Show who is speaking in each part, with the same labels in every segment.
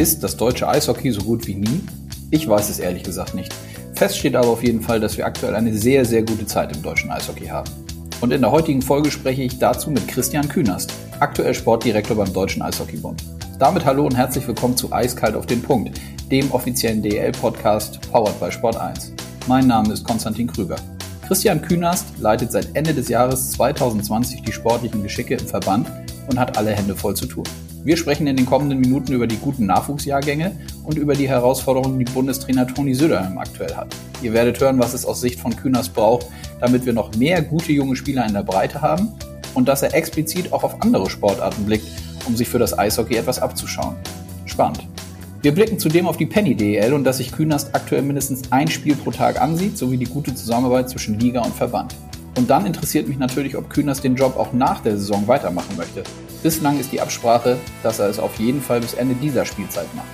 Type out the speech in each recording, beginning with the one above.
Speaker 1: Ist das deutsche Eishockey so gut wie nie? Ich weiß es ehrlich gesagt nicht. Fest steht aber auf jeden Fall, dass wir aktuell eine sehr, sehr gute Zeit im deutschen Eishockey haben. Und in der heutigen Folge spreche ich dazu mit Christian Künast, aktuell Sportdirektor beim Deutschen Eishockeybund. Damit hallo und herzlich willkommen zu Eiskalt auf den Punkt, dem offiziellen DL-Podcast powered by Sport 1. Mein Name ist Konstantin Krüger. Christian Künast leitet seit Ende des Jahres 2020 die sportlichen Geschicke im Verband und hat alle Hände voll zu tun. Wir sprechen in den kommenden Minuten über die guten Nachwuchsjahrgänge und über die Herausforderungen, die Bundestrainer Toni Söderheim aktuell hat. Ihr werdet hören, was es aus Sicht von Kühners braucht, damit wir noch mehr gute junge Spieler in der Breite haben und dass er explizit auch auf andere Sportarten blickt, um sich für das Eishockey etwas abzuschauen. Spannend. Wir blicken zudem auf die Penny DEL und dass sich Künast aktuell mindestens ein Spiel pro Tag ansieht, sowie die gute Zusammenarbeit zwischen Liga und Verband. Und dann interessiert mich natürlich, ob Künast den Job auch nach der Saison weitermachen möchte. Bislang ist die Absprache, dass er es auf jeden Fall bis Ende dieser Spielzeit macht.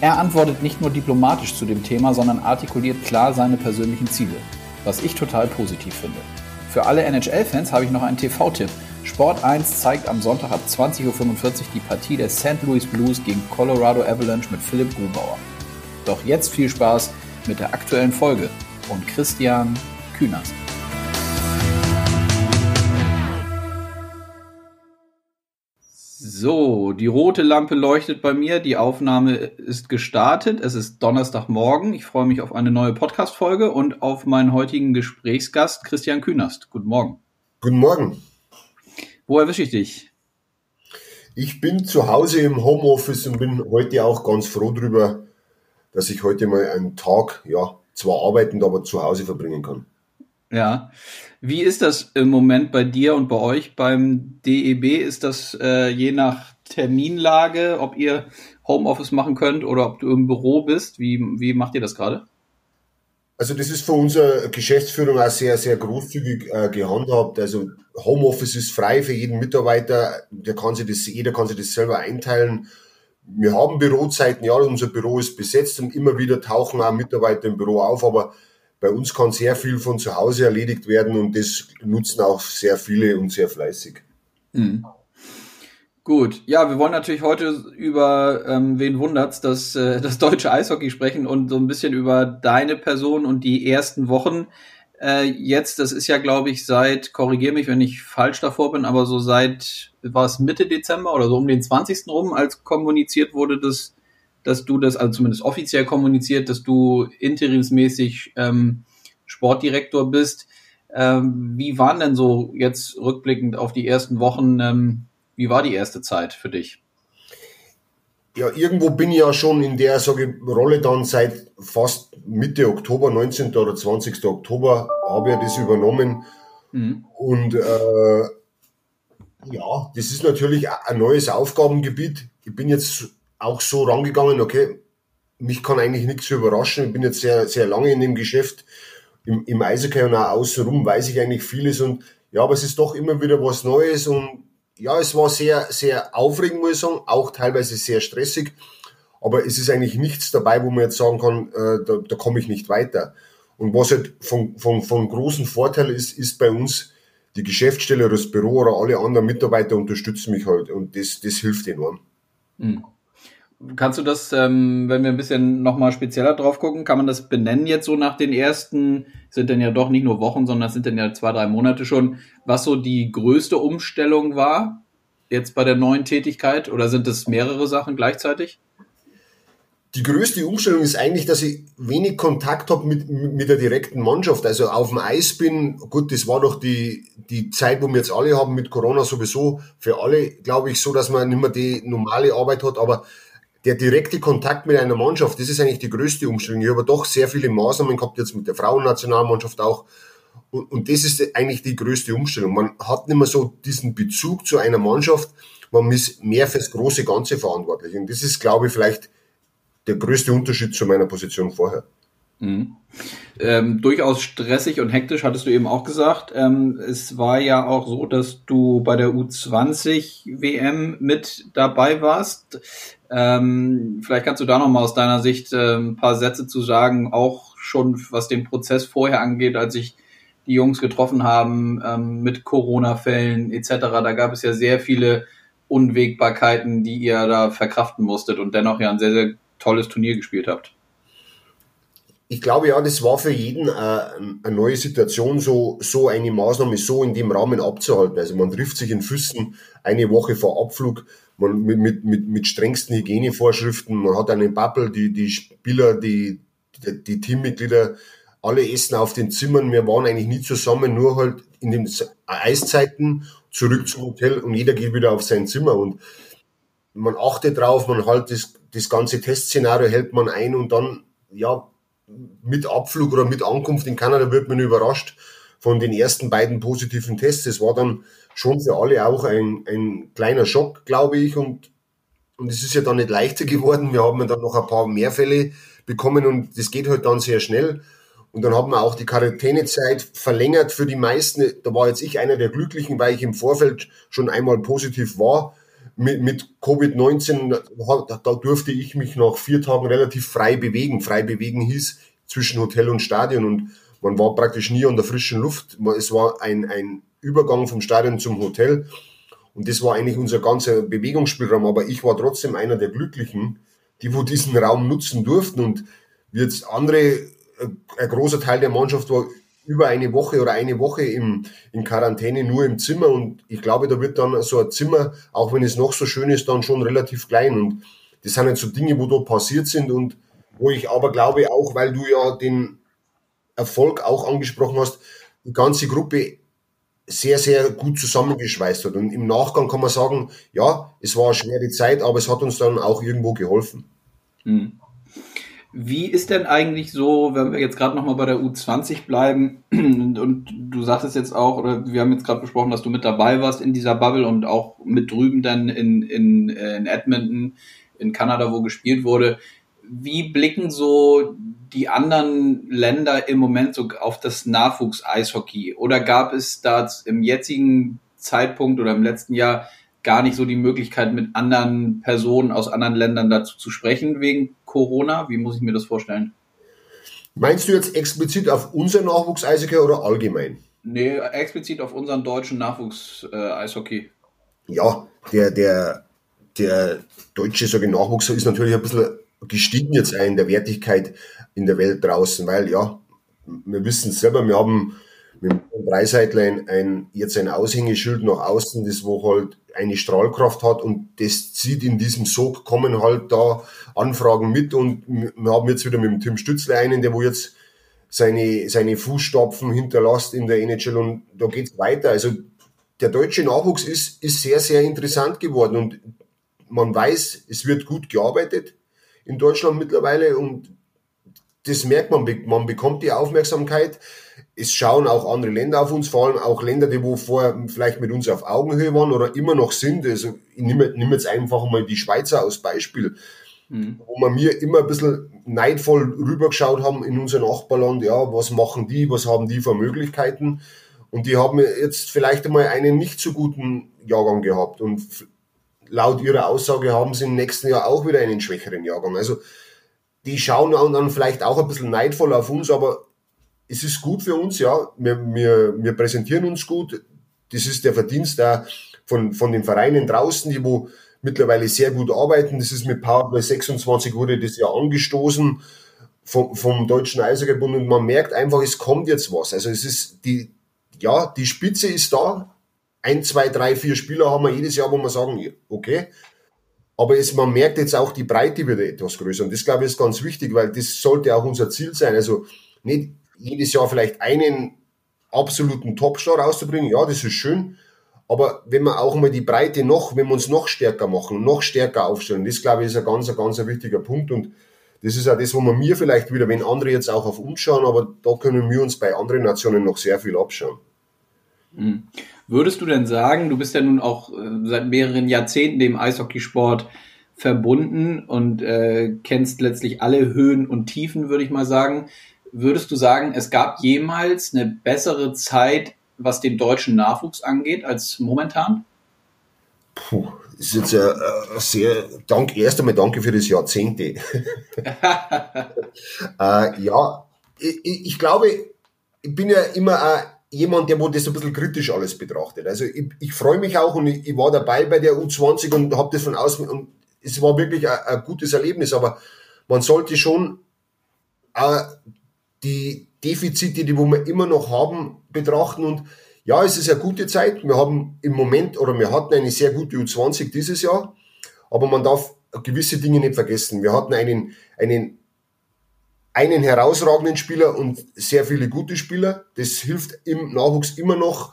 Speaker 1: Er antwortet nicht nur diplomatisch zu dem Thema, sondern artikuliert klar seine persönlichen Ziele, was ich total positiv finde. Für alle NHL-Fans habe ich noch einen TV-Tipp. Sport 1 zeigt am Sonntag ab 20.45 Uhr die Partie der St. Louis Blues gegen Colorado Avalanche mit Philipp Grubauer. Doch jetzt viel Spaß mit der aktuellen Folge und Christian Künast. So, die rote Lampe leuchtet bei mir. Die Aufnahme ist gestartet. Es ist Donnerstagmorgen. Ich freue mich auf eine neue Podcast-Folge und auf meinen heutigen Gesprächsgast Christian Künast. Guten Morgen.
Speaker 2: Guten Morgen.
Speaker 1: Wo erwische ich dich?
Speaker 2: Ich bin zu Hause im Homeoffice und bin heute auch ganz froh darüber, dass ich heute mal einen Tag, ja, zwar arbeitend, aber zu Hause verbringen kann.
Speaker 1: Ja. Wie ist das im Moment bei dir und bei euch beim DEB? Ist das äh, je nach Terminlage, ob ihr Homeoffice machen könnt oder ob du im Büro bist? Wie, wie macht ihr das gerade?
Speaker 2: Also das ist für unsere Geschäftsführung auch sehr, sehr großzügig äh, gehandhabt. Also Homeoffice ist frei für jeden Mitarbeiter. Der kann sich das, jeder kann sich das selber einteilen. Wir haben Bürozeiten, ja, unser Büro ist besetzt und immer wieder tauchen auch Mitarbeiter im Büro auf, aber bei uns kann sehr viel von zu Hause erledigt werden und das nutzen auch sehr viele und sehr fleißig. Mhm.
Speaker 1: Gut, ja, wir wollen natürlich heute über, ähm, wen wundert's, das, äh, das deutsche Eishockey sprechen und so ein bisschen über deine Person und die ersten Wochen. Äh, jetzt, das ist ja, glaube ich, seit, korrigier mich, wenn ich falsch davor bin, aber so seit, war es Mitte Dezember oder so um den 20. rum, als kommuniziert wurde, dass dass du das, also zumindest offiziell kommuniziert, dass du interimsmäßig ähm, Sportdirektor bist. Ähm, wie waren denn so jetzt rückblickend auf die ersten Wochen, ähm, wie war die erste Zeit für dich?
Speaker 2: Ja, irgendwo bin ich ja schon in der sage ich, Rolle dann seit fast Mitte Oktober, 19. oder 20. Oktober, habe ich das übernommen. Mhm. Und äh, ja, das ist natürlich ein neues Aufgabengebiet. Ich bin jetzt auch so rangegangen, okay, mich kann eigentlich nichts überraschen. Ich bin jetzt sehr, sehr lange in dem Geschäft, im, im Eishockey und auch außenrum weiß ich eigentlich vieles und ja, aber es ist doch immer wieder was Neues und ja, es war sehr, sehr aufregend, muss ich sagen, auch teilweise sehr stressig, aber es ist eigentlich nichts dabei, wo man jetzt sagen kann, äh, da, da komme ich nicht weiter. Und was halt von, von, von großen Vorteil ist, ist bei uns die Geschäftsstelle, das Büro oder alle anderen Mitarbeiter unterstützen mich halt und das, das hilft enorm. Mhm.
Speaker 1: Kannst du das, ähm, wenn wir ein bisschen nochmal spezieller drauf gucken, kann man das benennen jetzt so nach den ersten, sind denn ja doch nicht nur Wochen, sondern sind denn ja zwei, drei Monate schon, was so die größte Umstellung war jetzt bei der neuen Tätigkeit oder sind es mehrere Sachen gleichzeitig?
Speaker 2: Die größte Umstellung ist eigentlich, dass ich wenig Kontakt habe mit, mit der direkten Mannschaft. Also auf dem Eis bin, gut, das war doch die, die Zeit, wo wir jetzt alle haben mit Corona sowieso für alle, glaube ich, so, dass man nicht mehr die normale Arbeit hat, aber der direkte Kontakt mit einer Mannschaft, das ist eigentlich die größte Umstellung. Ich habe doch sehr viele Maßnahmen gehabt, jetzt mit der Frauennationalmannschaft auch. Und, und das ist eigentlich die größte Umstellung. Man hat nicht mehr so diesen Bezug zu einer Mannschaft, man ist mehr fürs große Ganze verantwortlich. Und das ist, glaube ich, vielleicht der größte Unterschied zu meiner Position vorher.
Speaker 1: Mhm. Ähm, durchaus stressig und hektisch, hattest du eben auch gesagt. Ähm, es war ja auch so, dass du bei der U20 WM mit dabei warst. Ähm, vielleicht kannst du da nochmal aus deiner Sicht äh, ein paar Sätze zu sagen, auch schon was den Prozess vorher angeht, als sich die Jungs getroffen haben ähm, mit Corona-Fällen etc. Da gab es ja sehr viele Unwägbarkeiten, die ihr da verkraften musstet und dennoch ja ein sehr, sehr tolles Turnier gespielt habt.
Speaker 2: Ich glaube ja, das war für jeden äh, eine neue Situation, so, so eine Maßnahme so in dem Rahmen abzuhalten. Also man trifft sich in Füssen eine Woche vor Abflug man, mit, mit, mit, mit strengsten Hygienevorschriften, man hat einen Bubble, die, die Spieler, die, die, die Teammitglieder, alle essen auf den Zimmern. Wir waren eigentlich nie zusammen, nur halt in den Eiszeiten zurück zum Hotel und jeder geht wieder auf sein Zimmer und man achtet drauf, man halt das, das ganze Testszenario hält man ein und dann, ja, mit Abflug oder mit Ankunft in Kanada wird man überrascht von den ersten beiden positiven Tests. Das war dann schon für alle auch ein, ein kleiner Schock, glaube ich. Und, und es ist ja dann nicht leichter geworden. Wir haben dann noch ein paar mehr Fälle bekommen und das geht halt dann sehr schnell. Und dann haben wir auch die Quarantänezeit verlängert für die meisten. Da war jetzt ich einer der Glücklichen, weil ich im Vorfeld schon einmal positiv war. Mit, mit Covid-19, da durfte ich mich nach vier Tagen relativ frei bewegen. Frei bewegen hieß zwischen Hotel und Stadion und man war praktisch nie an der frischen Luft. Es war ein, ein Übergang vom Stadion zum Hotel und das war eigentlich unser ganzer Bewegungsspielraum. Aber ich war trotzdem einer der Glücklichen, die wo diesen Raum nutzen durften und wie jetzt andere, äh, ein großer Teil der Mannschaft war über eine Woche oder eine Woche im, in Quarantäne nur im Zimmer und ich glaube, da wird dann so ein Zimmer, auch wenn es noch so schön ist, dann schon relativ klein und das sind jetzt so Dinge, wo da passiert sind und wo ich aber glaube auch, weil du ja den Erfolg auch angesprochen hast, die ganze Gruppe sehr, sehr gut zusammengeschweißt hat. Und im Nachgang kann man sagen, ja, es war eine schwere Zeit, aber es hat uns dann auch irgendwo geholfen. Hm.
Speaker 1: Wie ist denn eigentlich so, wenn wir jetzt gerade nochmal bei der U20 bleiben und, du sagtest jetzt auch, oder wir haben jetzt gerade besprochen, dass du mit dabei warst in dieser Bubble und auch mit drüben dann in, in, in Edmonton, in Kanada, wo gespielt wurde. Wie blicken so die anderen Länder im Moment so auf das Nachwuchs-Eishockey? Oder gab es da im jetzigen Zeitpunkt oder im letzten Jahr gar nicht so die Möglichkeit, mit anderen Personen aus anderen Ländern dazu zu sprechen wegen Corona? Wie muss ich mir das vorstellen?
Speaker 2: Meinst du jetzt explizit auf unser Nachwuchs-Eishockey oder allgemein?
Speaker 1: Nee, explizit auf unseren deutschen Nachwuchs-Eishockey.
Speaker 2: Ja, der, der, der deutsche sage Nachwuchs ist natürlich ein bisschen gestiegen jetzt in der Wertigkeit in der Welt draußen, weil ja, wir wissen selber, wir haben mit dem Dreiseitler ein, jetzt ein Aushängeschild nach außen, das wo halt eine Strahlkraft hat und das zieht in diesem Sog, kommen halt da Anfragen mit und wir haben jetzt wieder mit dem Tim Stützle einen, der wo jetzt seine, seine Fußstapfen hinterlässt in der NHL und da geht's weiter. Also der deutsche Nachwuchs ist, ist sehr, sehr interessant geworden und man weiß, es wird gut gearbeitet in Deutschland mittlerweile und das merkt man, man bekommt die Aufmerksamkeit. Es schauen auch andere Länder auf uns, vor allem auch Länder, die wo vorher vielleicht mit uns auf Augenhöhe waren oder immer noch sind. Also ich nehme, nehme jetzt einfach mal die Schweizer als Beispiel, mhm. wo wir mir immer ein bisschen neidvoll rübergeschaut haben in unser Nachbarland, ja, was machen die, was haben die für Möglichkeiten. Und die haben jetzt vielleicht einmal einen nicht so guten Jahrgang gehabt. Und laut ihrer Aussage haben sie im nächsten Jahr auch wieder einen schwächeren Jahrgang. Also die schauen dann vielleicht auch ein bisschen neidvoll auf uns, aber es ist gut für uns, ja. Wir, wir, wir präsentieren uns gut. Das ist der Verdienst der, von, von den Vereinen draußen, die wo mittlerweile sehr gut arbeiten. Das ist mit Powerplay 26 wurde das ja angestoßen vom, vom Deutschen Eishockey-Bund und man merkt einfach, es kommt jetzt was. Also es ist die, ja, die Spitze ist da. Ein, zwei, drei, vier Spieler haben wir jedes Jahr, wo wir sagen, okay, aber es, man merkt jetzt auch, die Breite wird etwas größer. Und das, glaube ich, ist ganz wichtig, weil das sollte auch unser Ziel sein. Also nicht jedes Jahr vielleicht einen absoluten Topstar rauszubringen. Ja, das ist schön. Aber wenn wir auch mal die Breite noch, wenn wir uns noch stärker machen, noch stärker aufstellen, das, glaube ich, ist ein ganz, ganz wichtiger Punkt. Und das ist auch das, wo man mir vielleicht wieder, wenn andere jetzt auch auf uns schauen, aber da können wir uns bei anderen Nationen noch sehr viel abschauen.
Speaker 1: Mhm. Würdest du denn sagen, du bist ja nun auch äh, seit mehreren Jahrzehnten dem Eishockeysport verbunden und äh, kennst letztlich alle Höhen und Tiefen, würde ich mal sagen. Würdest du sagen, es gab jemals eine bessere Zeit, was den deutschen Nachwuchs angeht, als momentan?
Speaker 2: Puh, das ist jetzt ein, ein sehr, dank, erst einmal danke für das Jahrzehnte. äh, ja, ich, ich, glaube, ich bin ja immer ein jemand, der wo das ein bisschen kritisch alles betrachtet. Also ich, ich freue mich auch und ich, ich, war dabei bei der U20 und habe das von außen und es war wirklich ein, ein, gutes Erlebnis, aber man sollte schon äh, die Defizite, die wo wir immer noch haben, betrachten und ja, es ist eine gute Zeit. Wir haben im Moment oder wir hatten eine sehr gute U20 dieses Jahr, aber man darf gewisse Dinge nicht vergessen. Wir hatten einen, einen einen herausragenden Spieler und sehr viele gute Spieler. Das hilft im Nachwuchs immer noch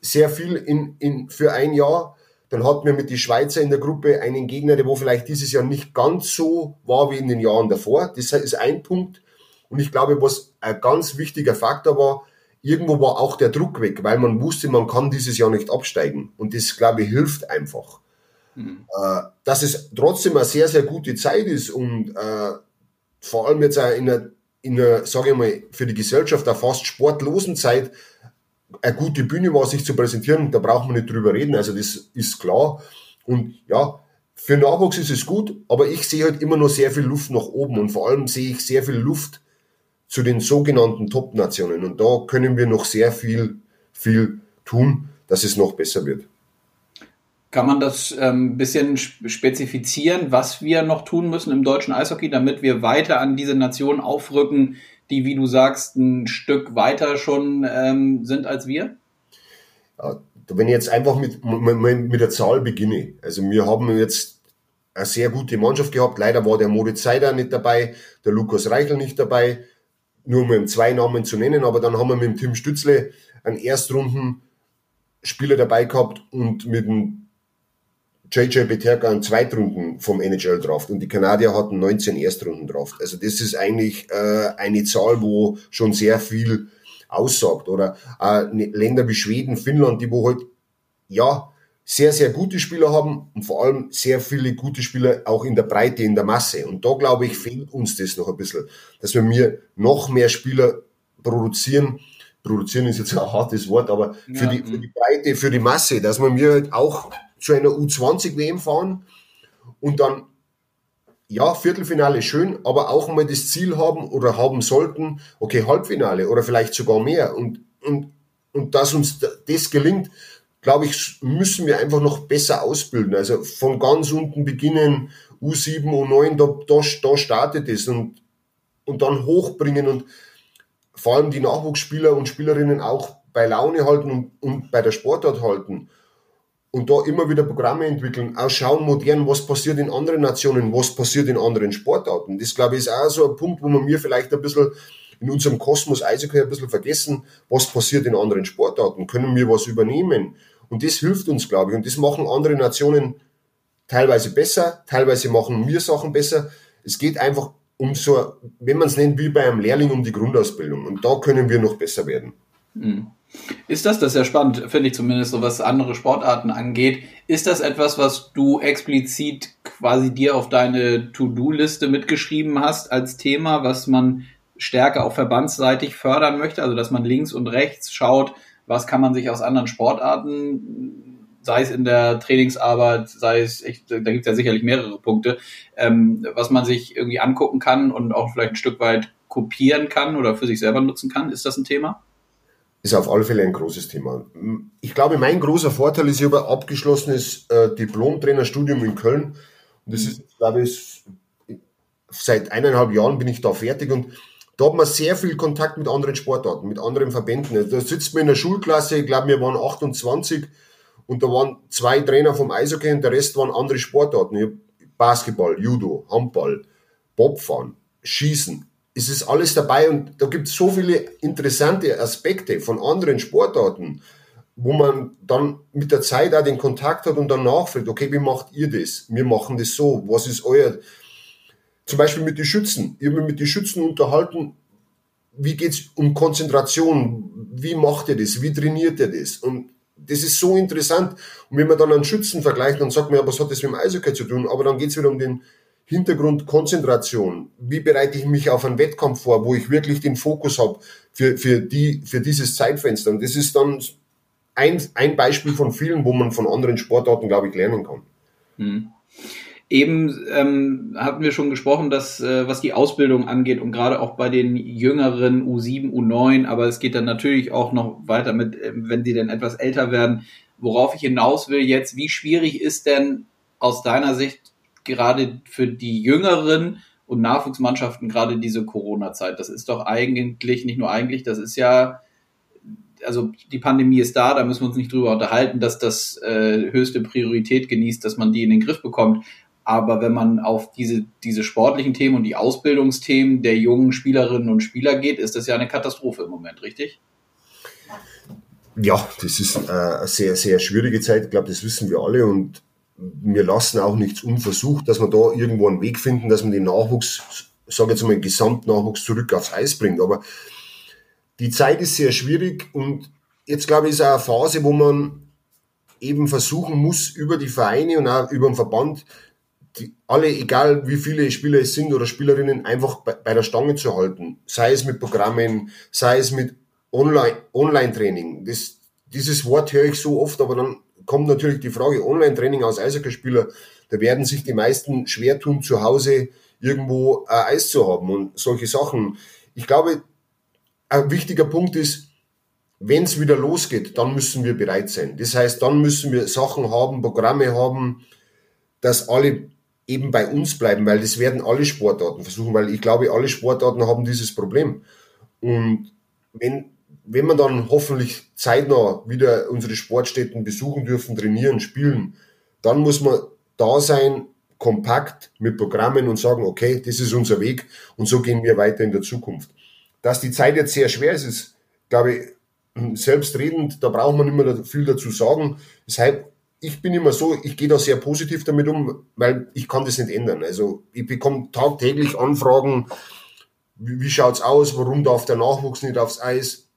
Speaker 2: sehr viel in, in, für ein Jahr. Dann hatten wir mit den Schweizer in der Gruppe einen Gegner, der wo vielleicht dieses Jahr nicht ganz so war wie in den Jahren davor. Das ist ein Punkt. Und ich glaube, was ein ganz wichtiger Faktor war, irgendwo war auch der Druck weg, weil man wusste, man kann dieses Jahr nicht absteigen. Und das, glaube ich, hilft einfach. Mhm. Äh, dass es trotzdem eine sehr, sehr gute Zeit ist und äh, vor allem jetzt auch in einer, in einer sage ich mal, für die Gesellschaft einer fast sportlosen Zeit eine gute Bühne war, sich zu präsentieren, da braucht man nicht drüber reden, also das ist klar. Und ja, für Nachwuchs ist es gut, aber ich sehe halt immer noch sehr viel Luft nach oben und vor allem sehe ich sehr viel Luft zu den sogenannten Top-Nationen. Und da können wir noch sehr viel, viel tun, dass es noch besser wird.
Speaker 1: Kann man das ein ähm, bisschen spezifizieren, was wir noch tun müssen im deutschen Eishockey, damit wir weiter an diese Nationen aufrücken, die, wie du sagst, ein Stück weiter schon ähm, sind als wir?
Speaker 2: Ja, wenn ich jetzt einfach mit, mit der Zahl beginne, also wir haben jetzt eine sehr gute Mannschaft gehabt. Leider war der Moritz Seider nicht dabei, der Lukas Reichel nicht dabei, nur um zwei Namen zu nennen, aber dann haben wir mit dem Tim Stützle einen Erstrunden-Spieler dabei gehabt und mit dem JJ Beterka einen Zweitrunden vom NHL draft und die Kanadier hatten 19 Erstrunden draft. Also das ist eigentlich äh, eine Zahl, wo schon sehr viel aussagt. Oder äh, Länder wie Schweden, Finnland, die wo halt ja sehr, sehr gute Spieler haben und vor allem sehr viele gute Spieler auch in der Breite, in der Masse. Und da glaube ich, fehlt uns das noch ein bisschen, dass wir mir noch mehr Spieler produzieren. Produzieren ist jetzt ein hartes Wort, aber für, ja. die, für die Breite, für die Masse, dass wir mir halt auch zu einer U20-WM fahren und dann, ja, Viertelfinale schön, aber auch mal das Ziel haben oder haben sollten, okay, Halbfinale oder vielleicht sogar mehr. Und, und, und dass uns das gelingt, glaube ich, müssen wir einfach noch besser ausbilden. Also von ganz unten beginnen, U7, U9, da, da, da startet es und, und dann hochbringen und vor allem die Nachwuchsspieler und Spielerinnen auch bei Laune halten und, und bei der Sportart halten und da immer wieder Programme entwickeln, auch schauen modern, was passiert in anderen Nationen, was passiert in anderen Sportarten. Das, glaube ich, ist auch so ein Punkt, wo man mir vielleicht ein bisschen in unserem Kosmos Eishockey ein bisschen vergessen, was passiert in anderen Sportarten. Können wir was übernehmen? Und das hilft uns, glaube ich. Und das machen andere Nationen teilweise besser, teilweise machen wir Sachen besser. Es geht einfach um so, wenn man es nennt, wie bei einem Lehrling um die Grundausbildung. Und da können wir noch besser werden.
Speaker 1: Mhm. Ist das, das ist ja spannend, finde ich zumindest, so was andere Sportarten angeht. Ist das etwas, was du explizit quasi dir auf deine To-Do-Liste mitgeschrieben hast als Thema, was man stärker auch verbandsseitig fördern möchte? Also, dass man links und rechts schaut, was kann man sich aus anderen Sportarten, sei es in der Trainingsarbeit, sei es, ich, da gibt es ja sicherlich mehrere Punkte, ähm, was man sich irgendwie angucken kann und auch vielleicht ein Stück weit kopieren kann oder für sich selber nutzen kann. Ist das ein Thema?
Speaker 2: Ist auf alle Fälle ein großes Thema. Ich glaube, mein großer Vorteil ist, ich habe ein abgeschlossenes äh, Diplom-Trainerstudium in Köln. Und das ist, glaube ich, seit eineinhalb Jahren bin ich da fertig und da hat man sehr viel Kontakt mit anderen Sportarten, mit anderen Verbänden. Also da sitzt man in der Schulklasse, ich glaube, wir waren 28 und da waren zwei Trainer vom Eishockey und der Rest waren andere Sportarten. Basketball, Judo, Handball, Bobfahren, Schießen, es ist alles dabei und da gibt es so viele interessante Aspekte von anderen Sportarten, wo man dann mit der Zeit auch den Kontakt hat und dann nachfragt, okay, wie macht ihr das? Wir machen das so, was ist euer... Zum Beispiel mit den Schützen. Ich habe mich mit den Schützen unterhalten, wie geht es um Konzentration? Wie macht ihr das? Wie trainiert ihr das? Und das ist so interessant. Und wenn man dann einen Schützen vergleicht, dann sagt man, ja, was hat das mit dem Eishockey zu tun? Aber dann geht es wieder um den Hintergrund Konzentration. Wie bereite ich mich auf einen Wettkampf vor, wo ich wirklich den Fokus habe für, für, die, für dieses Zeitfenster? Und das ist dann ein, ein Beispiel von vielen, wo man von anderen Sportarten, glaube ich, lernen kann.
Speaker 1: Hm. Eben ähm, hatten wir schon gesprochen, dass äh, was die Ausbildung angeht und gerade auch bei den jüngeren U7, U9, aber es geht dann natürlich auch noch weiter mit, äh, wenn sie denn etwas älter werden. Worauf ich hinaus will jetzt, wie schwierig ist denn aus deiner Sicht gerade für die jüngeren und Nachwuchsmannschaften gerade diese Corona-Zeit? Das ist doch eigentlich, nicht nur eigentlich, das ist ja also die Pandemie ist da, da müssen wir uns nicht drüber unterhalten, dass das äh, höchste Priorität genießt, dass man die in den Griff bekommt. Aber wenn man auf diese, diese sportlichen Themen und die Ausbildungsthemen der jungen Spielerinnen und Spieler geht, ist das ja eine Katastrophe im Moment, richtig?
Speaker 2: Ja, das ist äh, eine sehr, sehr schwierige Zeit. Ich glaube, das wissen wir alle und wir lassen auch nichts unversucht, dass wir da irgendwo einen Weg finden, dass man den Nachwuchs, sage jetzt mal, den Gesamtnachwuchs zurück aufs Eis bringt. Aber die Zeit ist sehr schwierig und jetzt glaube ich ist auch eine Phase, wo man eben versuchen muss, über die Vereine und auch über den Verband, die, alle, egal wie viele Spieler es sind oder Spielerinnen, einfach bei, der Stange zu halten. Sei es mit Programmen, sei es mit Online-Training. das, dieses Wort höre ich so oft, aber dann kommt natürlich die Frage Online-Training als Eishockeyspieler. Da werden sich die meisten schwer tun, zu Hause irgendwo äh, Eis zu haben und solche Sachen. Ich glaube, ein wichtiger Punkt ist, wenn es wieder losgeht, dann müssen wir bereit sein. Das heißt, dann müssen wir Sachen haben, Programme haben, dass alle eben bei uns bleiben, weil das werden alle Sportarten versuchen, weil ich glaube, alle Sportarten haben dieses Problem. Und wenn, wenn wir dann hoffentlich zeitnah wieder unsere Sportstätten besuchen dürfen, trainieren, spielen, dann muss man da sein, kompakt mit Programmen und sagen, okay, das ist unser Weg und so gehen wir weiter in der Zukunft. Dass die Zeit jetzt sehr schwer ist, ist, glaube ich, selbstredend, da braucht man immer viel dazu sagen. Deshalb, ich bin immer so, ich gehe da sehr positiv damit um, weil ich kann das nicht ändern. Also ich bekomme tagtäglich Anfragen, wie, wie schaut's aus, warum darf der Nachwuchs nicht aufs Eis?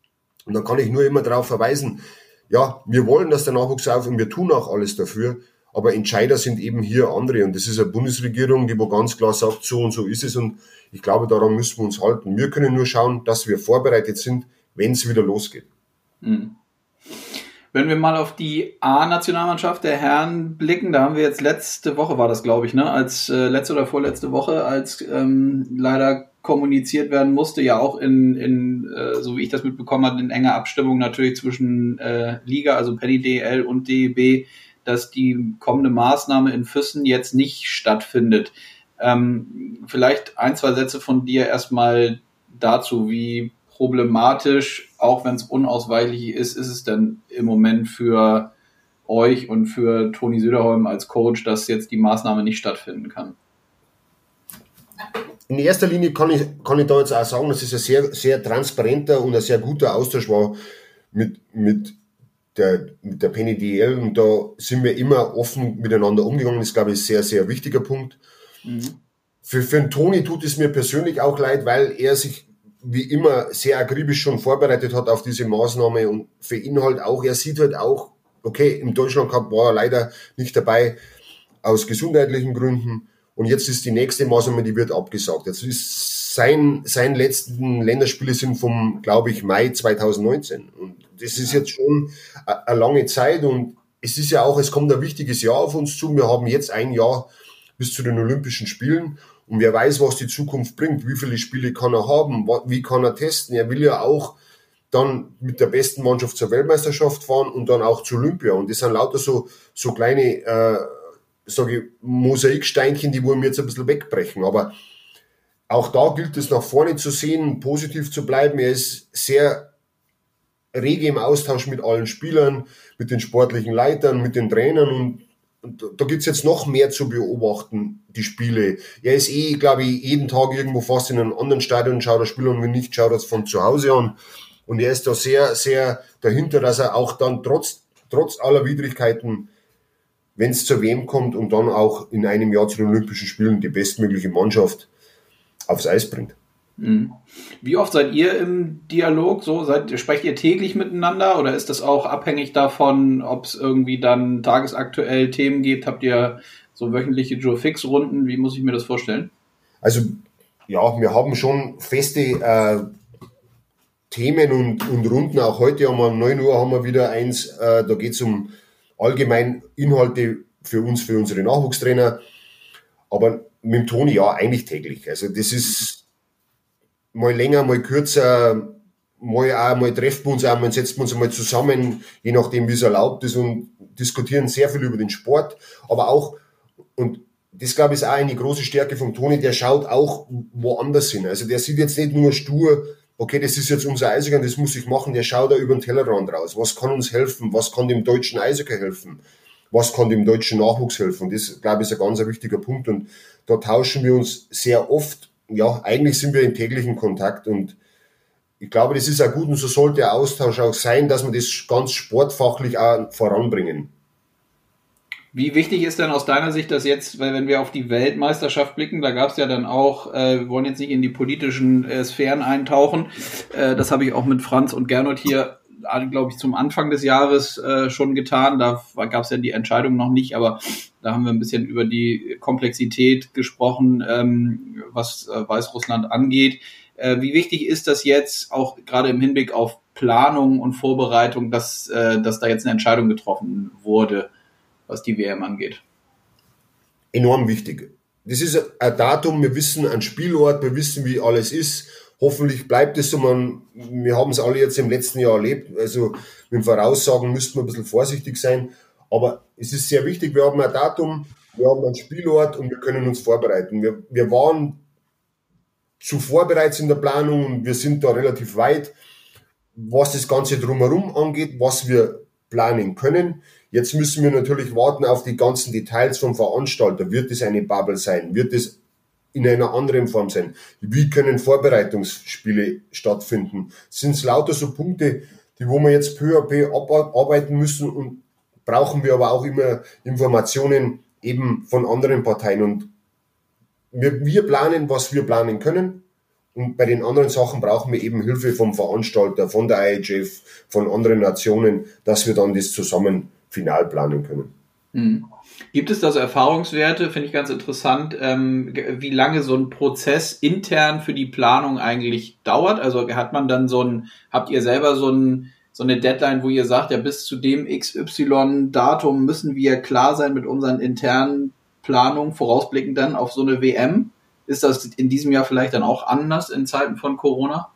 Speaker 2: Und dann kann ich nur immer darauf verweisen, ja, wir wollen, dass der Nachwuchs auf und wir tun auch alles dafür. Aber Entscheider sind eben hier andere. Und das ist eine Bundesregierung, die wo ganz klar sagt, so und so ist es. Und ich glaube, daran müssen wir uns halten. Wir können nur schauen, dass wir vorbereitet sind, wenn es wieder losgeht. Mhm.
Speaker 1: Wenn wir mal auf die A-Nationalmannschaft der Herren blicken, da haben wir jetzt letzte Woche war das, glaube ich, ne, als äh, letzte oder vorletzte Woche, als ähm, leider kommuniziert werden musste, ja auch in, in äh, so wie ich das mitbekommen habe, in enger Abstimmung natürlich zwischen äh, Liga, also Penny DL und DEB, dass die kommende Maßnahme in Füssen jetzt nicht stattfindet. Ähm, vielleicht ein, zwei Sätze von dir erstmal dazu, wie problematisch, auch wenn es unausweichlich ist, ist es denn im Moment für euch und für Toni Söderholm als Coach, dass jetzt die Maßnahme nicht stattfinden kann?
Speaker 2: In erster Linie kann ich, kann ich da jetzt auch sagen, dass es ein sehr, sehr transparenter und ein sehr guter Austausch war mit, mit der, mit der Penny DL und da sind wir immer offen miteinander umgegangen. Das ist, glaube ich, ein sehr, sehr wichtiger Punkt. Mhm. Für, für den Toni tut es mir persönlich auch leid, weil er sich wie immer sehr akribisch schon vorbereitet hat auf diese Maßnahme und für ihn halt auch, er sieht halt auch, okay, im Deutschland Cup war er leider nicht dabei aus gesundheitlichen Gründen und jetzt ist die nächste Maßnahme, die wird abgesagt. Jetzt ist sein, sein letzten Länderspiele sind vom, glaube ich, Mai 2019 und das ist jetzt schon eine lange Zeit und es ist ja auch, es kommt ein wichtiges Jahr auf uns zu. Wir haben jetzt ein Jahr bis zu den Olympischen Spielen und wer weiß, was die Zukunft bringt, wie viele Spiele kann er haben, wie kann er testen. Er will ja auch dann mit der besten Mannschaft zur Weltmeisterschaft fahren und dann auch zu Olympia. Und das sind lauter so, so kleine, äh, sage ich, Mosaiksteinchen, die wollen wir jetzt ein bisschen wegbrechen. Aber auch da gilt es nach vorne zu sehen, positiv zu bleiben. Er ist sehr rege im Austausch mit allen Spielern, mit den sportlichen Leitern, mit den Trainern und und da gibt's jetzt noch mehr zu beobachten, die Spiele. Er ist eh, glaube ich, jeden Tag irgendwo fast in einem anderen Stadion, schaut das Spiel und wenn nicht, schaut es von zu Hause an. Und er ist da sehr, sehr dahinter, dass er auch dann trotz, trotz aller Widrigkeiten, wenn es zur WM kommt und dann auch in einem Jahr zu den Olympischen Spielen die bestmögliche Mannschaft aufs Eis bringt.
Speaker 1: Mhm. Wie oft seid ihr im Dialog? So seid, sprecht ihr täglich miteinander oder ist das auch abhängig davon, ob es irgendwie dann tagesaktuell Themen gibt? Habt ihr so wöchentliche Joe Fix Runden? Wie muss ich mir das vorstellen?
Speaker 2: Also ja, wir haben schon feste äh, Themen und, und Runden. Auch heute haben wir um 9 Uhr haben wir wieder eins. Äh, da geht es um allgemein Inhalte für uns, für unsere Nachwuchstrainer. Aber mit dem Toni ja eigentlich täglich. Also das ist mal länger, mal kürzer, mal auch, mal treffen wir uns mal setzen wir uns einmal zusammen, je nachdem wie es erlaubt ist und diskutieren sehr viel über den Sport, aber auch, und das glaube ich ist auch eine große Stärke vom Toni, der schaut auch woanders hin. Also der sieht jetzt nicht nur stur, okay, das ist jetzt unser Eishockey, das muss ich machen, der schaut da über den Tellerrand raus. Was kann uns helfen? Was kann dem deutschen Eishockey helfen? Was kann dem deutschen Nachwuchs helfen? Das, glaube ich, ist ein ganz wichtiger Punkt. Und da tauschen wir uns sehr oft. Ja, eigentlich sind wir in täglichen Kontakt und ich glaube, das ist auch gut und so sollte der Austausch auch sein, dass wir das ganz sportfachlich auch voranbringen.
Speaker 1: Wie wichtig ist denn aus deiner Sicht das jetzt, weil wenn wir auf die Weltmeisterschaft blicken, da gab es ja dann auch, äh, wir wollen jetzt nicht in die politischen äh, Sphären eintauchen, äh, das habe ich auch mit Franz und Gernot hier, äh, glaube ich, zum Anfang des Jahres äh, schon getan. Da gab es ja die Entscheidung noch nicht, aber da haben wir ein bisschen über die Komplexität gesprochen, ähm, was äh, Weißrussland angeht. Äh, wie wichtig ist das jetzt auch gerade im Hinblick auf Planung und Vorbereitung, dass, äh, dass da jetzt eine Entscheidung getroffen wurde? Was die WM angeht?
Speaker 2: Enorm wichtig. Das ist ein Datum, wir wissen einen Spielort, wir wissen, wie alles ist. Hoffentlich bleibt es so. Man, wir haben es alle jetzt im letzten Jahr erlebt. Also mit dem Voraussagen müssten wir ein bisschen vorsichtig sein. Aber es ist sehr wichtig, wir haben ein Datum, wir haben einen Spielort und wir können uns vorbereiten. Wir, wir waren zuvor bereits in der Planung und wir sind da relativ weit, was das Ganze drumherum angeht, was wir planen können. Jetzt müssen wir natürlich warten auf die ganzen Details vom Veranstalter. Wird es eine Bubble sein? Wird es in einer anderen Form sein? Wie können Vorbereitungsspiele stattfinden? Sind es lauter so Punkte, die wo wir jetzt peu à peu abarbeiten müssen und brauchen wir aber auch immer Informationen eben von anderen Parteien und wir, wir planen, was wir planen können und bei den anderen Sachen brauchen wir eben Hilfe vom Veranstalter, von der IHF, von anderen Nationen, dass wir dann das zusammen final planen können.
Speaker 1: Mhm. Gibt es da so Erfahrungswerte, finde ich ganz interessant, ähm, wie lange so ein Prozess intern für die Planung eigentlich dauert? Also hat man dann so ein, habt ihr selber so ein, so eine Deadline, wo ihr sagt, ja, bis zu dem XY-Datum müssen wir klar sein mit unseren internen Planungen, vorausblickend dann auf so eine WM? Ist das in diesem Jahr vielleicht dann auch anders in Zeiten von Corona?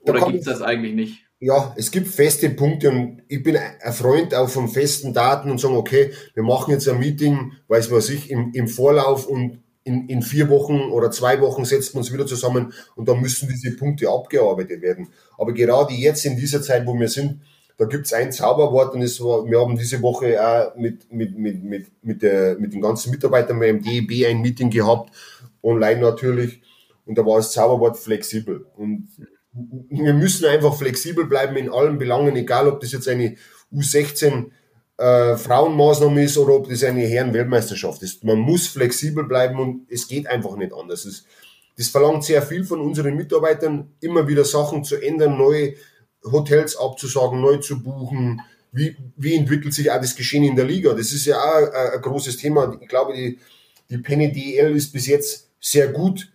Speaker 1: Oder gibt es das eigentlich nicht?
Speaker 2: ja, es gibt feste Punkte und ich bin ein Freund auch von festen Daten und sagen, okay, wir machen jetzt ein Meeting, weiß was ich, im, im Vorlauf und in, in vier Wochen oder zwei Wochen setzen wir uns wieder zusammen und dann müssen diese Punkte abgearbeitet werden. Aber gerade jetzt in dieser Zeit, wo wir sind, da gibt's ein Zauberwort und es war, wir haben diese Woche auch mit, mit, mit, mit, mit, der, mit den ganzen Mitarbeitern beim DEB ein Meeting gehabt, online natürlich, und da war das Zauberwort flexibel. Und wir müssen einfach flexibel bleiben in allen Belangen, egal ob das jetzt eine U16 äh, Frauenmaßnahme ist oder ob das eine Herren-Weltmeisterschaft ist. Man muss flexibel bleiben und es geht einfach nicht anders. Das, das verlangt sehr viel von unseren Mitarbeitern, immer wieder Sachen zu ändern, neue Hotels abzusagen, neu zu buchen. Wie, wie entwickelt sich auch das Geschehen in der Liga? Das ist ja auch ein, ein großes Thema. Ich glaube, die, die Penny DL ist bis jetzt sehr gut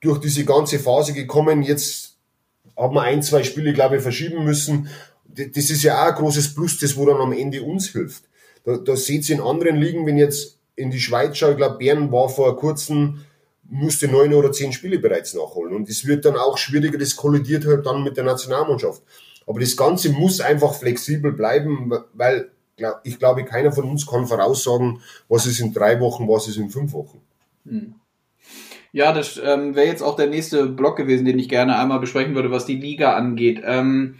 Speaker 2: durch diese ganze Phase gekommen. Jetzt haben wir ein, zwei Spiele, glaube ich, verschieben müssen. Das ist ja auch ein großes Plus, das wo dann am Ende uns hilft. Da, da seht ihr in anderen Ligen, wenn jetzt in die Schweiz schaue, ich glaube, Bern war vor kurzem, musste neun oder zehn Spiele bereits nachholen. Und es wird dann auch schwieriger, das kollidiert halt dann mit der Nationalmannschaft. Aber das Ganze muss einfach flexibel bleiben, weil ich glaube, keiner von uns kann voraussagen, was ist in drei Wochen, was ist in fünf Wochen. Hm.
Speaker 1: Ja, das ähm, wäre jetzt auch der nächste Block gewesen, den ich gerne einmal besprechen würde, was die Liga angeht. Ähm,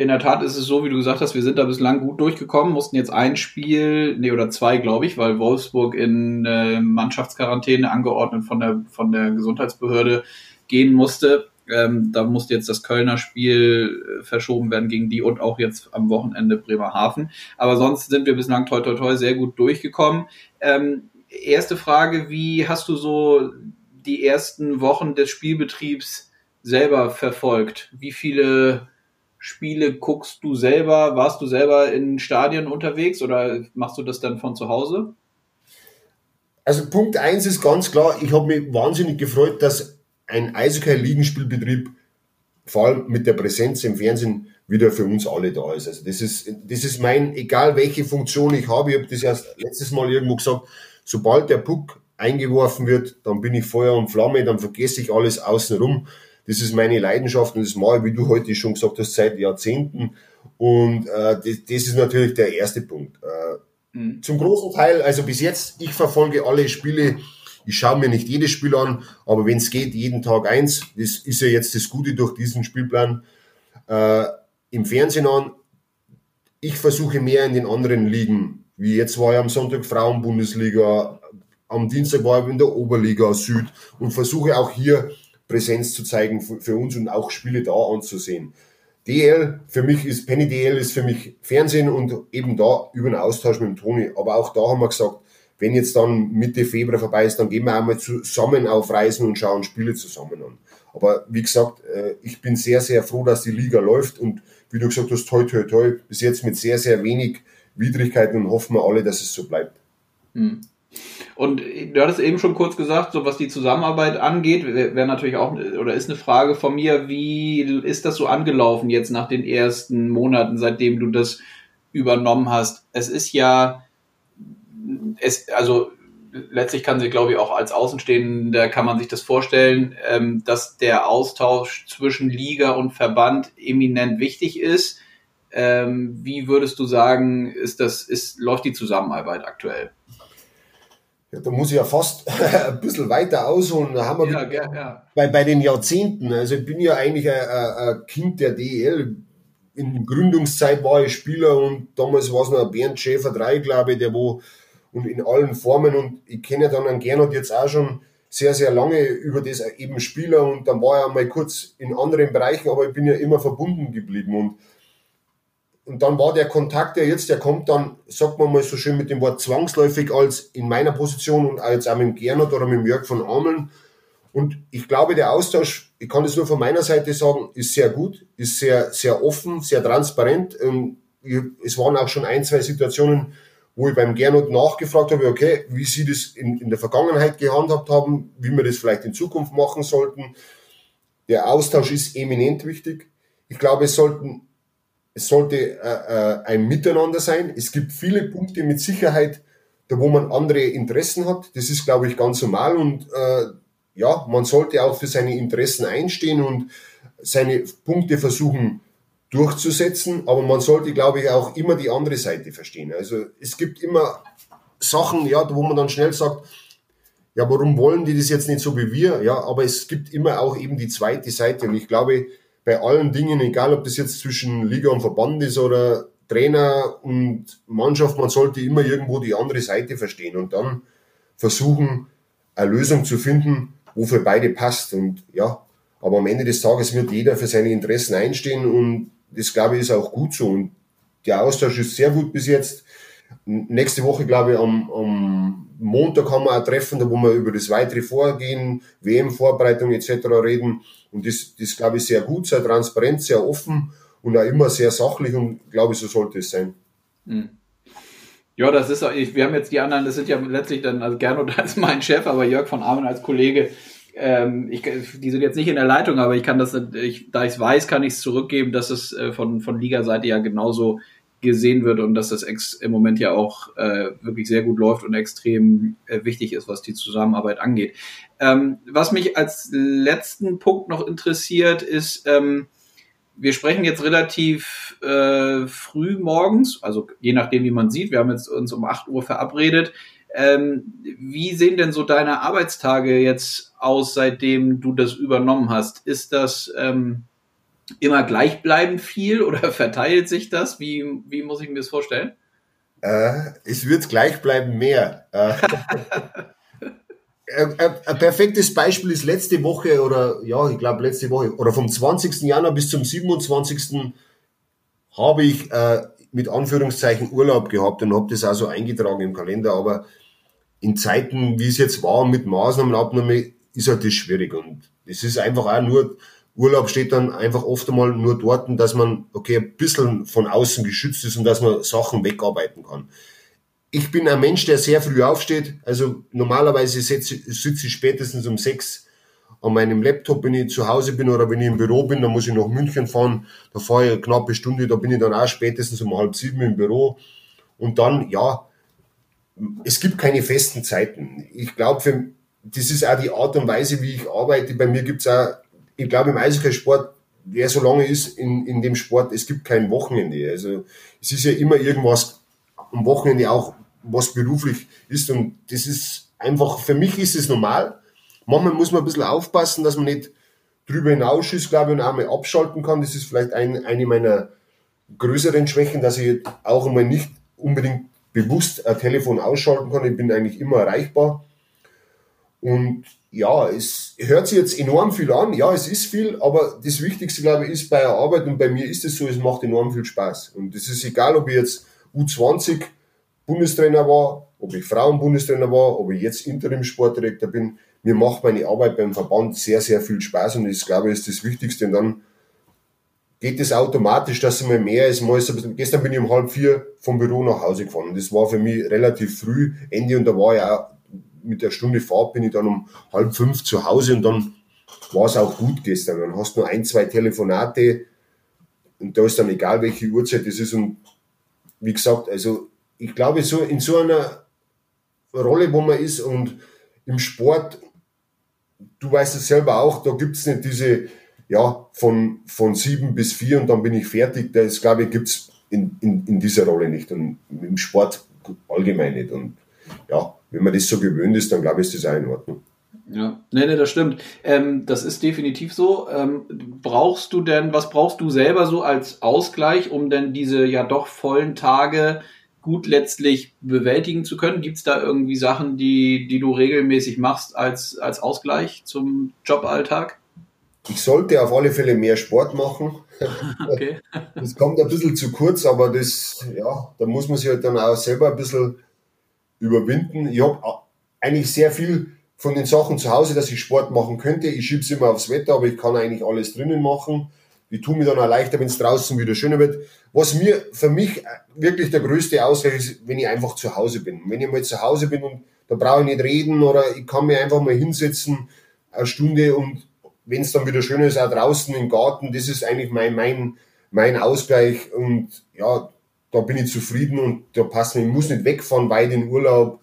Speaker 1: in der Tat ist es so, wie du gesagt hast, wir sind da bislang gut durchgekommen, mussten jetzt ein Spiel, nee, oder zwei, glaube ich, weil Wolfsburg in äh, Mannschaftsquarantäne angeordnet von der, von der Gesundheitsbehörde gehen musste. Ähm, da musste jetzt das Kölner Spiel äh, verschoben werden gegen die und auch jetzt am Wochenende Bremerhaven. Aber sonst sind wir bislang toi toi toi sehr gut durchgekommen. Ähm, erste Frage, wie hast du so die ersten Wochen des Spielbetriebs selber verfolgt? Wie viele Spiele guckst du selber? Warst du selber in Stadien unterwegs oder machst du das dann von zu Hause?
Speaker 2: Also Punkt eins ist ganz klar, ich habe mich wahnsinnig gefreut, dass ein Eishockey-Ligenspielbetrieb vor allem mit der Präsenz im Fernsehen wieder für uns alle da ist. Also das ist, das ist mein, egal welche Funktion ich habe, ich habe das erst letztes Mal irgendwo gesagt, sobald der Puck eingeworfen wird, dann bin ich Feuer und Flamme, dann vergesse ich alles außenrum. Das ist meine Leidenschaft und das mache wie du heute schon gesagt hast, seit Jahrzehnten. Und äh, das, das ist natürlich der erste Punkt. Äh, mhm. Zum großen Teil, also bis jetzt, ich verfolge alle Spiele. Ich schaue mir nicht jedes Spiel an, aber wenn es geht, jeden Tag eins. Das ist ja jetzt das Gute durch diesen Spielplan. Äh, Im Fernsehen an. Ich versuche mehr in den anderen Ligen, wie jetzt war ja am Sonntag Frauenbundesliga, am Dienstag war ich in der Oberliga Süd und versuche auch hier Präsenz zu zeigen für uns und auch Spiele da anzusehen. DL für mich ist, Penny DL ist für mich Fernsehen und eben da über einen Austausch mit dem Toni. Aber auch da haben wir gesagt, wenn jetzt dann Mitte Februar vorbei ist, dann gehen wir einmal zusammen auf Reisen und schauen Spiele zusammen an. Aber wie gesagt, äh, ich bin sehr, sehr froh, dass die Liga läuft und wie du gesagt hast, toi, toi, toi, bis jetzt mit sehr, sehr wenig Widrigkeiten und hoffen wir alle, dass es so bleibt.
Speaker 1: Hm. Und du hattest eben schon kurz gesagt, so was die Zusammenarbeit angeht, wäre natürlich auch oder ist eine Frage von mir, wie ist das so angelaufen jetzt nach den ersten Monaten, seitdem du das übernommen hast? Es ist ja, es, also letztlich kann sich, glaube ich, auch als Außenstehender kann man sich das vorstellen, ähm, dass der Austausch zwischen Liga und Verband eminent wichtig ist. Ähm, wie würdest du sagen, ist das, ist, läuft die Zusammenarbeit aktuell?
Speaker 2: Ja, da muss ich ja fast ein bisschen weiter ausholen. Da haben wir ja, ja, ja. Bei, bei den Jahrzehnten. Also ich bin ja eigentlich ein, ein Kind der DEL. In Gründungszeit war ich Spieler und damals war es noch Bernd Schäfer 3, glaube ich, der wo und in allen Formen und ich kenne dann einen Gernot jetzt auch schon sehr, sehr lange über das eben Spieler und dann war er mal kurz in anderen Bereichen, aber ich bin ja immer verbunden geblieben und und dann war der Kontakt, der jetzt, der kommt dann, sagt man mal so schön mit dem Wort zwangsläufig als in meiner Position und als auch mit dem Gernot oder mit dem Jörg von Ameln. Und ich glaube, der Austausch, ich kann das nur von meiner Seite sagen, ist sehr gut, ist sehr, sehr offen, sehr transparent. Und es waren auch schon ein, zwei Situationen, wo ich beim Gernot nachgefragt habe, okay, wie Sie das in, in der Vergangenheit gehandhabt haben, wie wir das vielleicht in Zukunft machen sollten. Der Austausch ist eminent wichtig. Ich glaube, es sollten es sollte äh, äh, ein Miteinander sein. Es gibt viele Punkte mit Sicherheit, da wo man andere Interessen hat. Das ist, glaube ich, ganz normal und äh, ja, man sollte auch für seine Interessen einstehen und seine Punkte versuchen durchzusetzen, aber man sollte, glaube ich, auch immer die andere Seite verstehen. Also es gibt immer Sachen, ja, wo man dann schnell sagt, ja, warum wollen die das jetzt nicht so wie wir? Ja, aber es gibt immer auch eben die zweite Seite und ich glaube, bei allen Dingen, egal ob das jetzt zwischen Liga und Verband ist oder Trainer und Mannschaft, man sollte immer irgendwo die andere Seite verstehen und dann versuchen, eine Lösung zu finden, wo für beide passt. Und ja, aber am Ende des Tages wird jeder für seine Interessen einstehen und das glaube ich ist auch gut so. Und der Austausch ist sehr gut bis jetzt. Nächste Woche, glaube ich, am, am Montag haben wir ein Treffen, wo wir über das weitere Vorgehen, WM-Vorbereitung etc. reden. Und das, das glaube ich, sehr gut, sehr transparent, sehr offen und auch immer sehr sachlich und glaube ich, so sollte es sein. Hm.
Speaker 1: Ja, das ist, ich, wir haben jetzt die anderen, das sind ja letztlich dann, also Gernot als mein Chef, aber Jörg von Armen als Kollege, ähm, ich, die sind jetzt nicht in der Leitung, aber ich kann das, ich, da ich es weiß, kann ich es zurückgeben, dass es äh, von, von Liga-Seite ja genauso gesehen wird und dass das im Moment ja auch äh, wirklich sehr gut läuft und extrem äh, wichtig ist, was die Zusammenarbeit angeht. Ähm, was mich als letzten Punkt noch interessiert, ist, ähm, wir sprechen jetzt relativ äh, früh morgens, also je nachdem, wie man sieht. Wir haben jetzt uns um 8 Uhr verabredet. Ähm, wie sehen denn so deine Arbeitstage jetzt aus, seitdem du das übernommen hast? Ist das ähm, immer gleichbleibend viel oder verteilt sich das? Wie, wie muss ich mir das vorstellen?
Speaker 2: Äh, es wird gleichbleibend mehr. Äh, ein perfektes Beispiel ist letzte Woche oder ja, ich glaube letzte Woche oder vom 20. Januar bis zum 27. habe ich äh, mit Anführungszeichen Urlaub gehabt und habe das auch so eingetragen im Kalender. Aber in Zeiten, wie es jetzt war, mit Maßnahmenabnahme, ist halt das schwierig. Und es ist einfach auch nur Urlaub steht dann einfach oft einmal nur dort, dass man, okay, ein bisschen von außen geschützt ist und dass man Sachen wegarbeiten kann. Ich bin ein Mensch, der sehr früh aufsteht. Also normalerweise sitze, ich spätestens um sechs an meinem Laptop, wenn ich zu Hause bin oder wenn ich im Büro bin, dann muss ich nach München fahren. Da fahre ich eine knappe Stunde, da bin ich dann auch spätestens um halb sieben im Büro. Und dann, ja, es gibt keine festen Zeiten. Ich glaube, das ist auch die Art und Weise, wie ich arbeite. Bei mir gibt es auch, ich glaube, im Eishockeysport, wer so lange ist in, in dem Sport, es gibt kein Wochenende. Also es ist ja immer irgendwas am Wochenende auch, was beruflich ist. Und das ist einfach, für mich ist es normal. Manchmal muss man ein bisschen aufpassen, dass man nicht drüber hinaus ist, glaube ich, und auch mal abschalten kann. Das ist vielleicht ein, eine meiner größeren Schwächen, dass ich auch einmal nicht unbedingt bewusst ein Telefon ausschalten kann. Ich bin eigentlich immer erreichbar. Und ja, es hört sich jetzt enorm viel an. Ja, es ist viel, aber das Wichtigste, glaube ich, ist bei der Arbeit und bei mir ist es so, es macht enorm viel Spaß. Und es ist egal, ob ich jetzt U20 Bundestrainer war, ob ich Frauenbundestrainer war, ob ich jetzt Interim-Sportdirektor bin. Mir macht meine Arbeit beim Verband sehr, sehr viel Spaß und das, glaube ich, ist das Wichtigste. Und dann geht es automatisch, dass es mal mehr ist. Mal ist bisschen, gestern bin ich um halb vier vom Büro nach Hause gefahren. Und das war für mich relativ früh, Ende, und da war ja mit der Stunde Fahrt bin ich dann um halb fünf zu Hause und dann war es auch gut gestern. Dann hast du nur ein, zwei Telefonate und da ist dann egal, welche Uhrzeit das ist. Und wie gesagt, also ich glaube, so in so einer Rolle, wo man ist und im Sport, du weißt es selber auch, da gibt es nicht diese ja, von, von sieben bis vier und dann bin ich fertig. Das, glaube ich, gibt's in, in, in dieser Rolle nicht und im Sport allgemein nicht. Und ja, wenn man das so gewöhnt ist, dann glaube ich, ist das auch in Ordnung.
Speaker 1: Ja, nee, nee, das stimmt. Ähm, das ist definitiv so. Ähm, brauchst du denn, was brauchst du selber so als Ausgleich, um denn diese ja doch vollen Tage gut letztlich bewältigen zu können? Gibt es da irgendwie Sachen, die, die du regelmäßig machst als, als Ausgleich zum Joballtag?
Speaker 2: Ich sollte auf alle Fälle mehr Sport machen. Okay. Das kommt ein bisschen zu kurz, aber das, ja, da muss man sich halt dann auch selber ein bisschen überwinden. Ich habe eigentlich sehr viel von den Sachen zu Hause, dass ich Sport machen könnte. Ich schiebe es immer aufs Wetter, aber ich kann eigentlich alles drinnen machen. Ich tue mir dann auch leichter, wenn es draußen wieder schöner wird. Was mir für mich wirklich der größte Ausgleich ist, wenn ich einfach zu Hause bin. Wenn ich mal zu Hause bin und da brauche ich nicht reden oder ich kann mir einfach mal hinsetzen, eine Stunde und wenn es dann wieder schön ist, auch draußen im Garten, das ist eigentlich mein, mein, mein Ausgleich und ja, da bin ich zufrieden und da passt mir, ich muss nicht wegfahren weit in Urlaub.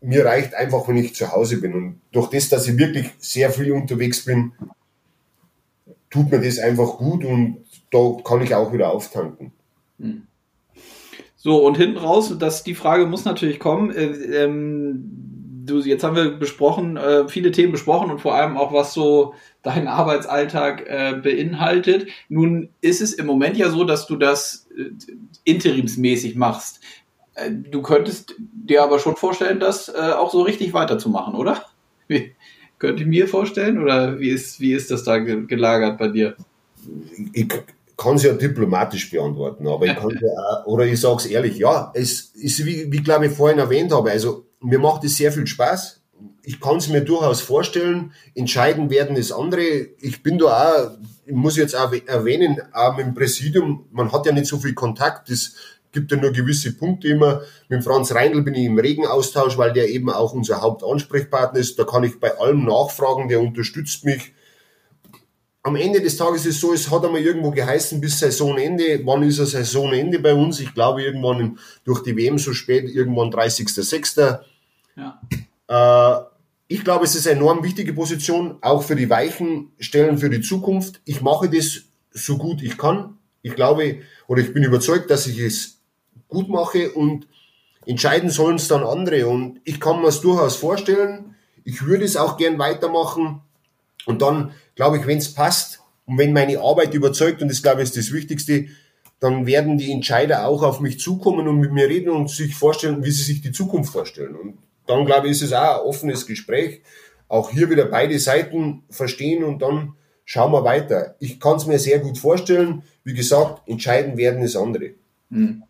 Speaker 2: Mir reicht einfach, wenn ich zu Hause bin. Und durch das, dass ich wirklich sehr viel unterwegs bin, tut mir das einfach gut und da kann ich auch wieder auftanken. Hm.
Speaker 1: So, und hinten raus, das, die Frage muss natürlich kommen. Äh, ähm, du, jetzt haben wir besprochen, äh, viele Themen besprochen und vor allem auch, was so dein Arbeitsalltag äh, beinhaltet. Nun ist es im Moment ja so, dass du das interimsmäßig machst. Äh, du könntest dir aber schon vorstellen, das äh, auch so richtig weiterzumachen, oder? Wie, könnte ich mir vorstellen oder wie ist, wie ist das da gelagert bei dir?
Speaker 2: Ich kann es ja diplomatisch beantworten, aber ich kann ja, oder ich sage es ehrlich, ja, es ist wie, wie glaube ich vorhin erwähnt habe, also mir macht es sehr viel Spaß. Ich kann es mir durchaus vorstellen. Entscheiden werden es andere. Ich bin da auch, ich muss jetzt auch erwähnen, auch mit dem Präsidium, man hat ja nicht so viel Kontakt. Es gibt ja nur gewisse Punkte immer. Mit Franz Reindl bin ich im regen Austausch, weil der eben auch unser Hauptansprechpartner ist. Da kann ich bei allem nachfragen, der unterstützt mich. Am Ende des Tages ist es so, es hat einmal irgendwo geheißen bis Saisonende. Wann ist ein Saisonende bei uns? Ich glaube irgendwann durch die WM so spät, irgendwann 30.06. Ja. Äh, ich glaube, es ist eine enorm wichtige Position, auch für die weichen Stellen für die Zukunft. Ich mache das so gut ich kann. Ich glaube oder ich bin überzeugt, dass ich es gut mache und entscheiden sollen es dann andere. Und ich kann mir es durchaus vorstellen. Ich würde es auch gern weitermachen. Und dann, glaube ich, wenn es passt und wenn meine Arbeit überzeugt, und das glaube ich ist das Wichtigste, dann werden die Entscheider auch auf mich zukommen und mit mir reden und sich vorstellen, wie sie sich die Zukunft vorstellen. Und dann glaube ich, ist es auch ein offenes Gespräch. Auch hier wieder beide Seiten verstehen und dann schauen wir weiter. Ich kann es mir sehr gut vorstellen. Wie gesagt, entscheiden werden es andere. Hm.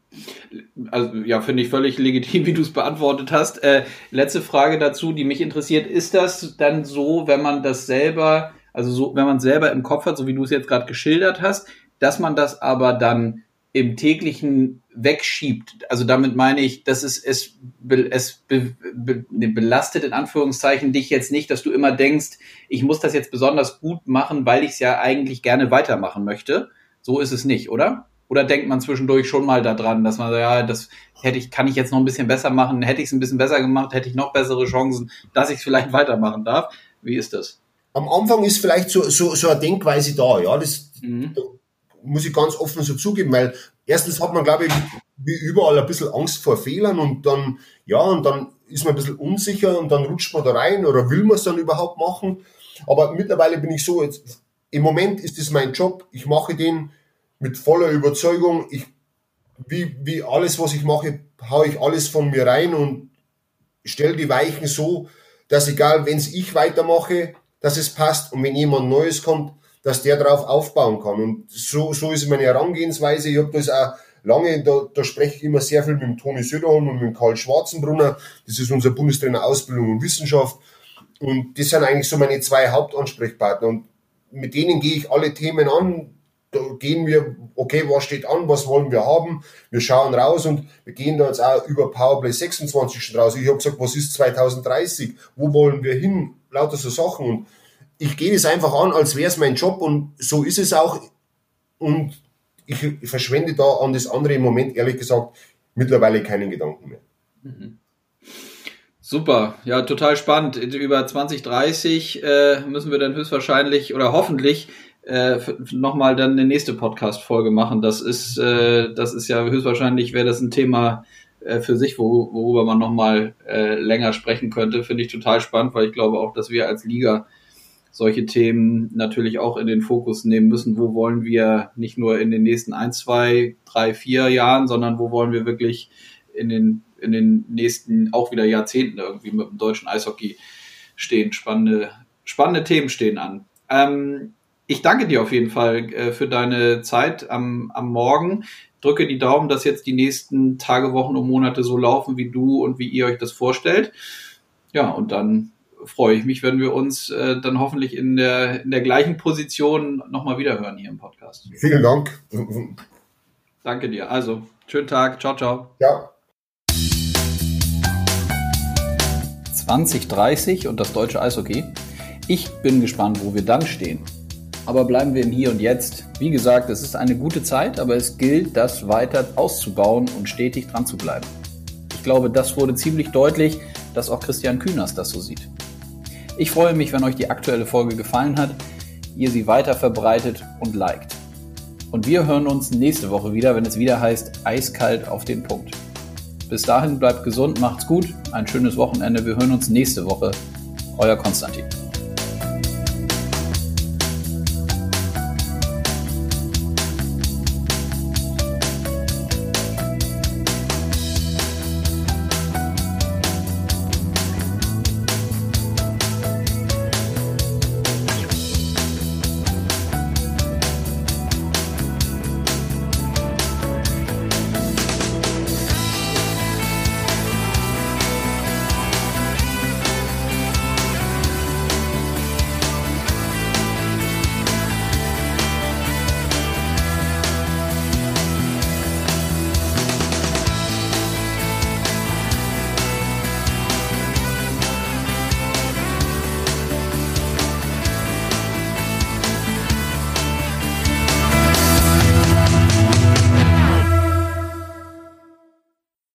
Speaker 1: Also ja, finde ich völlig legitim, wie du es beantwortet hast. Äh, letzte Frage dazu, die mich interessiert: Ist das dann so, wenn man das selber, also so, wenn man selber im Kopf hat, so wie du es jetzt gerade geschildert hast, dass man das aber dann im täglichen wegschiebt. Also damit meine ich, dass es, es, es be, be, ne, belastet in Anführungszeichen dich jetzt nicht, dass du immer denkst, ich muss das jetzt besonders gut machen, weil ich es ja eigentlich gerne weitermachen möchte. So ist es nicht, oder? Oder denkt man zwischendurch schon mal daran, dass man, ja, das hätte ich, kann ich jetzt noch ein bisschen besser machen, hätte ich es ein bisschen besser gemacht, hätte ich noch bessere Chancen, dass ich es vielleicht weitermachen darf. Wie ist das?
Speaker 2: Am Anfang ist vielleicht so, so, so eine Denkweise da, ja, das mhm. Muss ich ganz offen so zugeben, weil erstens hat man, glaube ich, wie überall ein bisschen Angst vor Fehlern und dann, ja, und dann ist man ein bisschen unsicher und dann rutscht man da rein oder will man es dann überhaupt machen. Aber mittlerweile bin ich so, jetzt, im Moment ist es mein Job, ich mache den mit voller Überzeugung. Ich, wie, wie alles, was ich mache, haue ich alles von mir rein und stelle die Weichen so, dass egal, wenn es ich weitermache, dass es passt und wenn jemand Neues kommt, dass der darauf aufbauen kann. Und so, so ist meine Herangehensweise. Ich habe das auch lange, da, da spreche ich immer sehr viel mit dem Toni Söderholm und mit dem Karl Schwarzenbrunner. Das ist unser Bundestrainer Ausbildung und Wissenschaft. Und das sind eigentlich so meine zwei Hauptansprechpartner. Und mit denen gehe ich alle Themen an. Da gehen wir, okay, was steht an, was wollen wir haben? Wir schauen raus und wir gehen da jetzt auch über Powerplay 26 schon raus. Ich habe gesagt, was ist 2030? Wo wollen wir hin? Lauter so Sachen. Und ich gehe es einfach an, als wäre es mein Job und so ist es auch. Und ich, ich verschwende da an das andere im Moment, ehrlich gesagt, mittlerweile keinen Gedanken mehr.
Speaker 1: Super, ja, total spannend. Über 2030 äh, müssen wir dann höchstwahrscheinlich oder hoffentlich äh, nochmal dann eine nächste Podcast-Folge machen. Das ist, äh, das ist ja höchstwahrscheinlich, wäre das ein Thema äh, für sich, wo, worüber man nochmal äh, länger sprechen könnte. Finde ich total spannend, weil ich glaube auch, dass wir als Liga solche Themen natürlich auch in den Fokus nehmen müssen. Wo wollen wir nicht nur in den nächsten ein, zwei, drei, vier Jahren, sondern wo wollen wir wirklich in den, in den nächsten auch wieder Jahrzehnten irgendwie mit dem deutschen Eishockey stehen. Spannende, spannende Themen stehen an. Ähm, ich danke dir auf jeden Fall äh, für deine Zeit am, am Morgen. Drücke die Daumen, dass jetzt die nächsten Tage, Wochen und Monate so laufen, wie du und wie ihr euch das vorstellt. Ja, und dann freue ich mich, wenn wir uns äh, dann hoffentlich in der, in der gleichen Position nochmal wiederhören hier im Podcast.
Speaker 2: Vielen Dank.
Speaker 1: Danke dir. Also, schönen Tag. Ciao, ciao.
Speaker 2: Ja.
Speaker 1: 2030 und das deutsche Eishockey. Ich bin gespannt, wo wir dann stehen. Aber bleiben wir im Hier und Jetzt. Wie gesagt, es ist eine gute Zeit, aber es gilt, das weiter auszubauen und stetig dran zu bleiben. Ich glaube, das wurde ziemlich deutlich, dass auch Christian Kühners das so sieht. Ich freue mich, wenn euch die aktuelle Folge gefallen hat, ihr sie weiter verbreitet und liked. Und wir hören uns nächste Woche wieder, wenn es wieder heißt Eiskalt auf den Punkt. Bis dahin bleibt gesund, macht's gut, ein schönes Wochenende. Wir hören uns nächste Woche. Euer Konstantin.